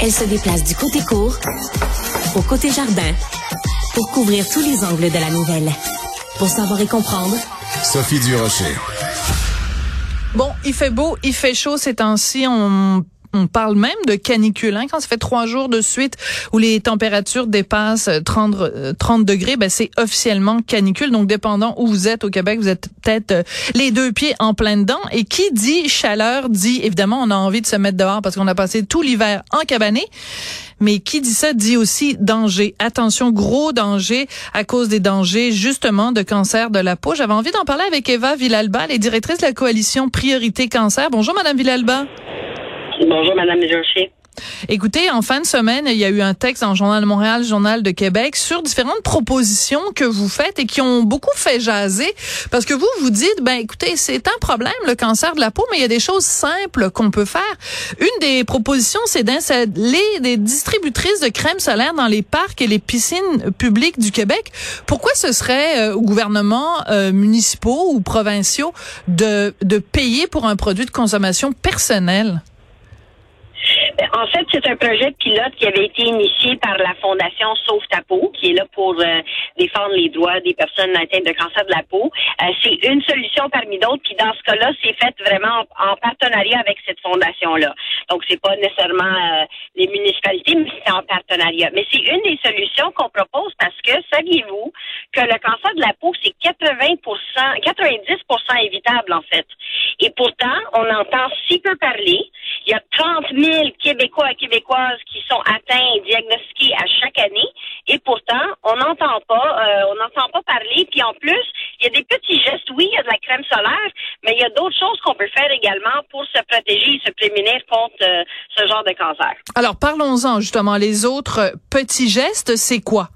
Elle se déplace du côté court au côté jardin pour couvrir tous les angles de la nouvelle. Pour savoir et comprendre, Sophie Durocher. Bon, il fait beau, il fait chaud ces temps-ci. On on parle même de canicule. Hein, quand ça fait trois jours de suite où les températures dépassent 30, 30 euh, degrés, ben c'est officiellement canicule. Donc, dépendant où vous êtes au Québec, vous êtes peut-être euh, les deux pieds en plein dedans. Et qui dit chaleur dit, évidemment, on a envie de se mettre dehors parce qu'on a passé tout l'hiver en cabané. Mais qui dit ça dit aussi danger. Attention, gros danger à cause des dangers justement de cancer de la peau. J'avais envie d'en parler avec Eva Villalba, est directrice de la coalition Priorité Cancer. Bonjour, Madame Villalba. Bonjour, Madame Durocher. Écoutez, en fin de semaine, il y a eu un texte dans le Journal de Montréal, Journal de Québec, sur différentes propositions que vous faites et qui ont beaucoup fait jaser. Parce que vous, vous dites, ben écoutez, c'est un problème, le cancer de la peau, mais il y a des choses simples qu'on peut faire. Une des propositions, c'est d'installer des distributrices de crème solaire dans les parcs et les piscines publiques du Québec. Pourquoi ce serait euh, au gouvernement euh, municipaux ou provinciaux de, de payer pour un produit de consommation personnelle? En fait, c'est un projet pilote qui avait été initié par la Fondation Sauve ta peau, qui est là pour euh, défendre les droits des personnes atteintes de cancer de la peau. Euh, c'est une solution parmi d'autres, puis dans ce cas-là, c'est fait vraiment en, partenariat avec cette fondation-là. Donc, c'est pas nécessairement euh, les municipalités, mais c'est en partenariat. Mais c'est une des solutions qu'on propose parce que saviez-vous que le cancer de la peau, c'est 80% 90% évitable en fait. Et pourtant, on entend si peu parler. Il y a 30 000 Québécois et Québécoises qui sont atteints et diagnostiqués à chaque année. Et pourtant, on n'entend pas, euh, on n'entend pas parler. Puis en plus, il y a des petits gestes. Oui, il y a de la crème solaire, mais il y a d'autres choses qu'on peut faire également pour se protéger et se prémunir contre euh, ce genre de cancer. Alors, parlons-en justement. Les autres petits gestes, c'est quoi?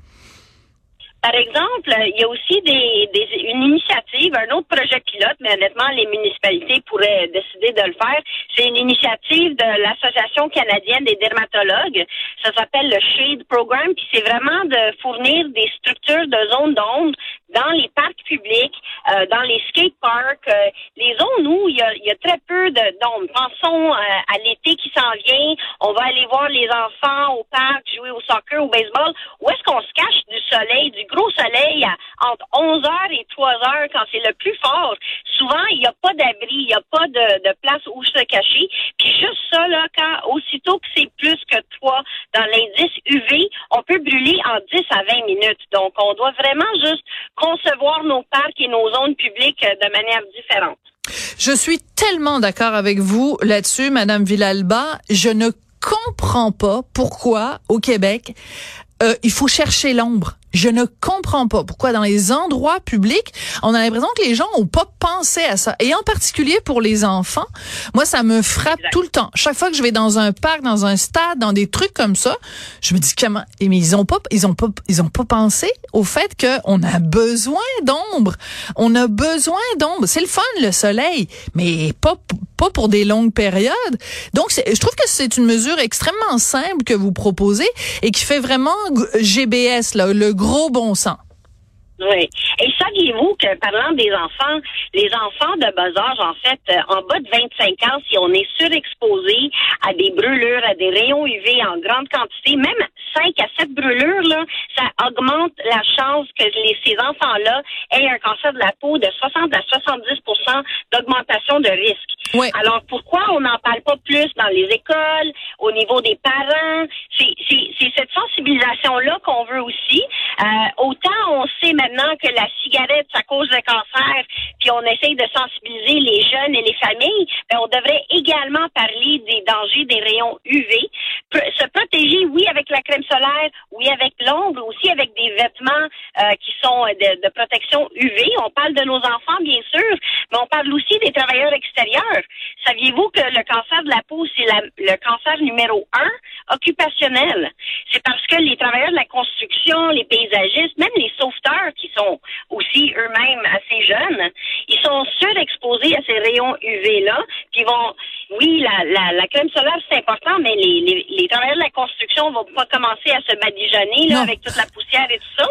Par exemple, il y a aussi des, des, une initiative, un autre projet pilote, mais honnêtement, les municipalités pourraient décider de le faire. C'est une initiative de l'Association canadienne des dermatologues. Ça s'appelle le SHADE Program, puis c'est vraiment de fournir des structures de zones d'ombre dans les parcs publics, euh, dans les skate parks, euh, les zones où il y a, y a très peu d'ombre. Pensons euh, à l'été qui s'en vient, on va aller voir les enfants au parc, jouer au soccer, au baseball. Où est-ce qu'on se cache du soleil, du gros soleil entre 11 heures et 3 heures quand c'est le plus fort? Il n'y a pas d'abri, il n'y a pas de, de, place où se cacher. Puis juste ça, là, quand aussitôt que c'est plus que 3 dans l'indice UV, on peut brûler en 10 à 20 minutes. Donc, on doit vraiment juste concevoir nos parcs et nos zones publiques euh, de manière différente. Je suis tellement d'accord avec vous là-dessus, Madame Villalba. Je ne comprends pas pourquoi au Québec euh, il faut chercher l'ombre. Je ne comprends pas pourquoi dans les endroits publics, on a l'impression que les gens ont pas pensé à ça. Et en particulier pour les enfants, moi ça me frappe tout le temps. Chaque fois que je vais dans un parc, dans un stade, dans des trucs comme ça, je me dis comment mais ils ont pas ils ont pas ils ont pas pensé au fait que on a besoin d'ombre. On a besoin d'ombre. C'est le fun le soleil, mais pas pas pour des longues périodes. Donc je trouve que c'est une mesure extrêmement simple que vous proposez et qui fait vraiment GBS là, le gros bon sens. Oui. Et saviez-vous que parlant des enfants, les enfants de bas âge, en fait, euh, en bas de 25 ans, si on est surexposé à des brûlures, à des rayons UV en grande quantité, même 5 à 7 brûlures, là, ça augmente la chance que les, ces enfants-là aient un cancer de la peau de 60 à 70% d'augmentation de risque. Oui. Alors, pourquoi on n'en parle pas plus dans les écoles, au niveau des parents? C'est cette sensibilisation-là qu'on veut aussi. Euh, autant on sait maintenant que la cigarette, ça cause le cancer, puis on essaye de sensibiliser les jeunes et les familles, mais on devrait également parler des dangers des rayons UV. Se protéger, oui, avec la crème solaire, oui, avec l'ombre, aussi avec des vêtements euh, qui sont de, de protection UV. On parle de nos enfants, bien sûr, mais on parle aussi des travailleurs extérieurs. Saviez-vous que le cancer de la peau, c'est le cancer numéro un occupationnel? C'est parce que les travailleurs de la construction, les paysagistes, même les sauveteurs qui sont aussi eux-mêmes assez jeunes, ils sont surexposés à ces rayons UV-là, puis vont, oui, la, la, la crème solaire, c'est important, mais les, les, les, travailleurs de la construction vont pas commencer à se badigeonner, là, avec toute la poussière et tout ça.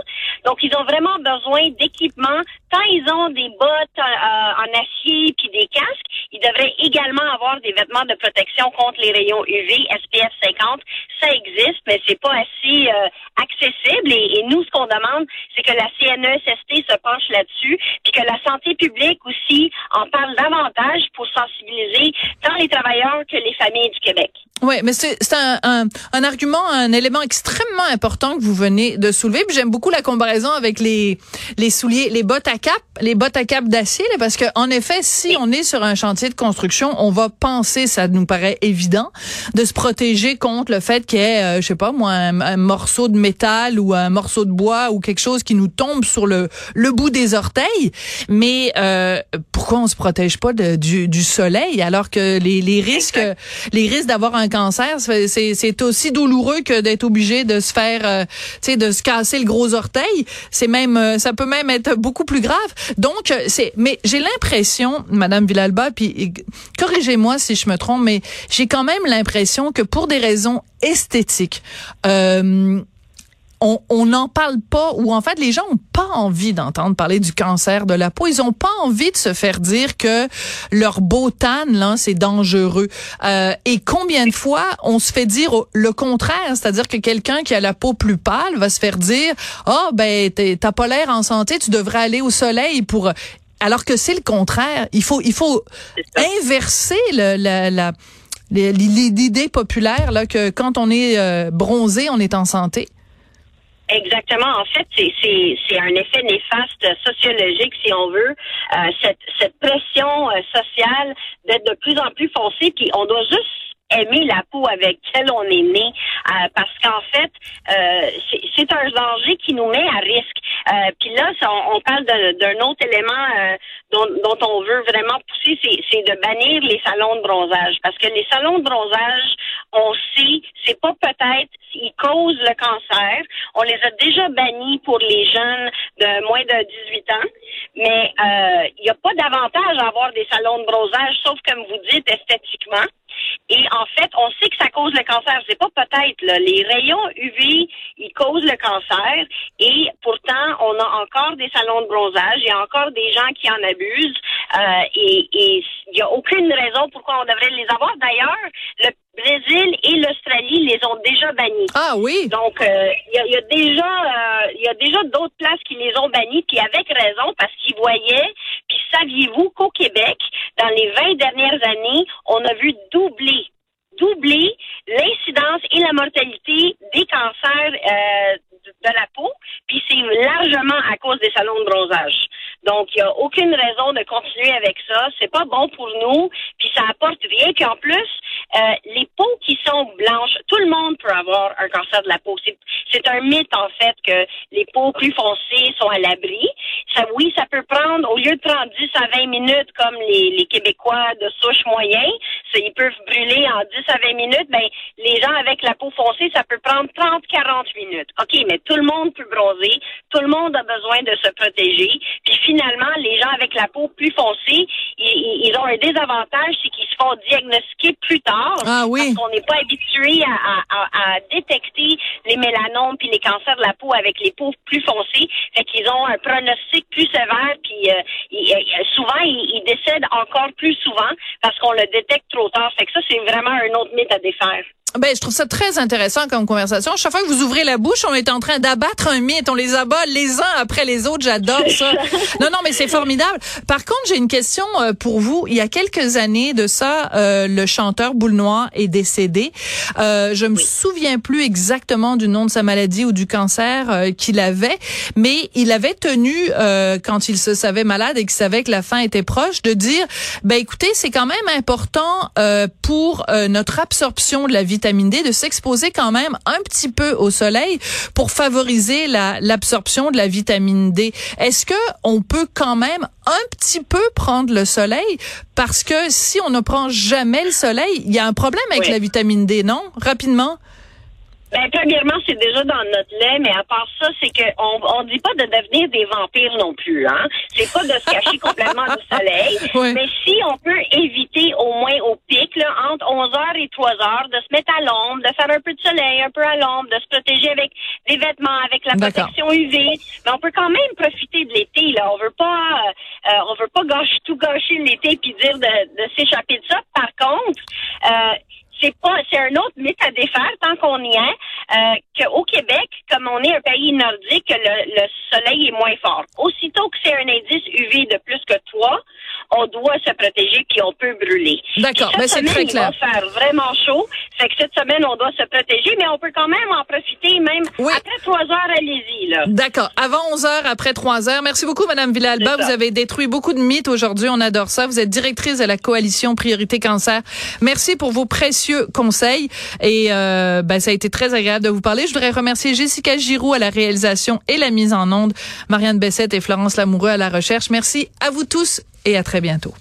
Donc, ils ont vraiment besoin d'équipements. Tant ils ont des bottes euh, en acier puis des casques, ils devraient également avoir des vêtements de protection contre les rayons UV SPF 50 ça existe, mais c'est pas assez euh, accessible. Et, nous, ce qu'on demande, c'est que la CNESST se penche là-dessus, puis que la santé publique aussi en parle davantage pour sensibiliser tant les travailleurs que les familles du Québec. Oui, mais c'est un, un, un, argument, un élément extrêmement important que vous venez de soulever. J'aime beaucoup la comparaison avec les les souliers, les bottes à cap, les bottes à cap d'acier, parce que en effet, si on est sur un chantier de construction, on va penser, ça nous paraît évident, de se protéger contre le fait qu'il y ait, euh, je sais pas moi, un, morceau de métal ou un morceau de bois ou quelque chose qui nous tombe sur le le bout des orteils. Mais euh, pourquoi on se protège pas de, du, du soleil alors que les, les risques les risques d'avoir un cancer, c'est aussi douloureux que d'être obligé de se faire, euh, tu sais, de se casser le gros orteil. C'est même, euh, ça peut même être beaucoup plus grave. Donc, euh, c'est, mais j'ai l'impression, Madame Villalba, puis corrigez-moi si je me trompe, mais j'ai quand même l'impression que pour des raisons esthétiques, euh, on n'en parle pas, ou en fait, les gens ont pas envie d'entendre parler du cancer de la peau. Ils ont pas envie de se faire dire que leur beau tan, là, c'est dangereux. Euh, et combien de fois on se fait dire le contraire, c'est-à-dire que quelqu'un qui a la peau plus pâle va se faire dire, ah, oh, ben, t'as pas l'air en santé, tu devrais aller au soleil pour alors que c'est le contraire. Il faut, il faut inverser le, la, la l'idée populaire là que quand on est euh, bronzé, on est en santé. Exactement. En fait, c'est un effet néfaste sociologique, si on veut, euh, cette, cette pression euh, sociale d'être de plus en plus foncée, puis on doit juste aimer la peau avec laquelle on est né, euh, parce qu'en fait, euh, c'est un danger qui nous met à risque. Euh, Puis là, on, on parle d'un autre élément dont, dont, on veut vraiment pousser, c'est de bannir les salons de bronzage, parce que les salons de bronzage, on sait, c'est pas peut-être, ils causent le cancer. On les a déjà bannis pour les jeunes de moins de 18 ans, mais il n'y a pas d'avantage à avoir des salons de bronzage, sauf comme vous dites esthétiquement. Et en fait, on sait que ça cause le cancer. C'est pas peut-être. Les rayons UV, ils causent le cancer. Et pourtant, on a encore des salons de bronzage. Il y a encore des gens qui en abusent. Euh, et il n'y a aucune raison pourquoi on devrait les avoir. D'ailleurs, le Brésil et l'Australie les ont déjà bannis. Ah oui? Donc euh, il y, a, déjà euh, il y a déjà d'autres places qui les ont bannis puis avec raison parce qu'ils voyaient puis saviez-vous qu'au Québec dans les 20 dernières années, on a vu doubler doubler l'incidence et la mortalité des cancers euh, de la peau, puis c'est largement à cause des salons de bronzage. Donc, il n'y a aucune raison de continuer avec ça. C'est pas bon pour nous, puis ça apporte rien. Puis en plus, euh, les peaux qui sont blanches, tout le monde peut avoir un cancer de la peau. C'est un mythe, en fait, que les peaux plus foncées sont à l'abri. Ça, oui, ça peut prendre, au lieu de prendre 10 à 20 minutes comme les, Québécois de souche moyen, ils peuvent brûler en 10 à 20 minutes. Ben, les gens avec la peau foncée, ça peut prendre 30, 40 minutes. OK, mais tout le monde peut bronzer. Tout le monde a besoin de se protéger. Puis finalement, les gens avec la peau plus foncée, ils, ont un désavantage, c'est qu'ils font diagnostiquer plus tard. Ah oui. Parce qu'on n'est pas habitué à, détecter les mélanomes puis les cancers de la peau avec les peaux plus foncées. Fait qu'ils ont un pronostic plus sévère puis euh, euh, souvent ils, décèdent encore plus souvent parce qu'on le détecte trop tard. Fait que ça, c'est vraiment un autre mythe à défaire. Ben, je trouve ça très intéressant comme conversation. Chaque fois que vous ouvrez la bouche, on est en train d'abattre un mythe. On les abat les uns après les autres. J'adore ça. non, non, mais c'est formidable. Par contre, j'ai une question euh, pour vous. Il y a quelques années de ça, euh, le chanteur Boule est décédé. Euh, je me souviens plus exactement du nom de sa maladie ou du cancer euh, qu'il avait, mais il avait tenu, quand il se savait malade et qu'il savait que la fin était proche, de dire, ben écoutez, c'est quand même important pour notre absorption de la vitamine D, de s'exposer quand même un petit peu au soleil pour favoriser l'absorption de la vitamine D. Est-ce que on peut quand même un petit peu prendre le soleil? Parce que si on ne prend jamais le soleil, il y a un problème avec la vitamine D, non? Rapidement. Ben, premièrement, c'est déjà dans notre lait, mais à part ça, c'est qu'on on dit pas de devenir des vampires non plus, hein. C'est pas de se cacher complètement du soleil. Mais si on peut éviter au moins au pic, là, entre 11 heures et 3 heures, de se mettre à l'ombre, de faire un peu de soleil, un peu à l'ombre, de se protéger avec des vêtements, avec la protection UV. Mais on peut quand même profiter de l'été, là. On veut pas, euh, on veut pas gâcher, tout gâcher l'été puis dire de, de s'échapper de ça. Par contre, euh, c'est pas, c'est un autre mythe à défaire tant qu'on y est, euh, qu'au Québec, comme on est un pays nordique, le, le soleil est moins fort. Aussitôt que c'est un indice UV de plus que 3, on doit se protéger puis on peut brûler. D'accord, mais ben, c'est très clair. Il va faire vraiment chaud. Fait que cette semaine, on doit se protéger, mais on peut quand même en profiter même après 3 heures, allez-y. D'accord. Avant 11 heures, après 3 heures. Merci beaucoup, Madame Villalba. Vous avez détruit beaucoup de mythes aujourd'hui. On adore ça. Vous êtes directrice de la coalition Priorité Cancer. Merci pour vos précieux conseils. Et euh, ben, ça a été très agréable de vous parler. Je voudrais remercier Jessica Giroux à la réalisation et la mise en onde, Marianne Bessette et Florence Lamoureux à la recherche. Merci à vous tous et à très bientôt.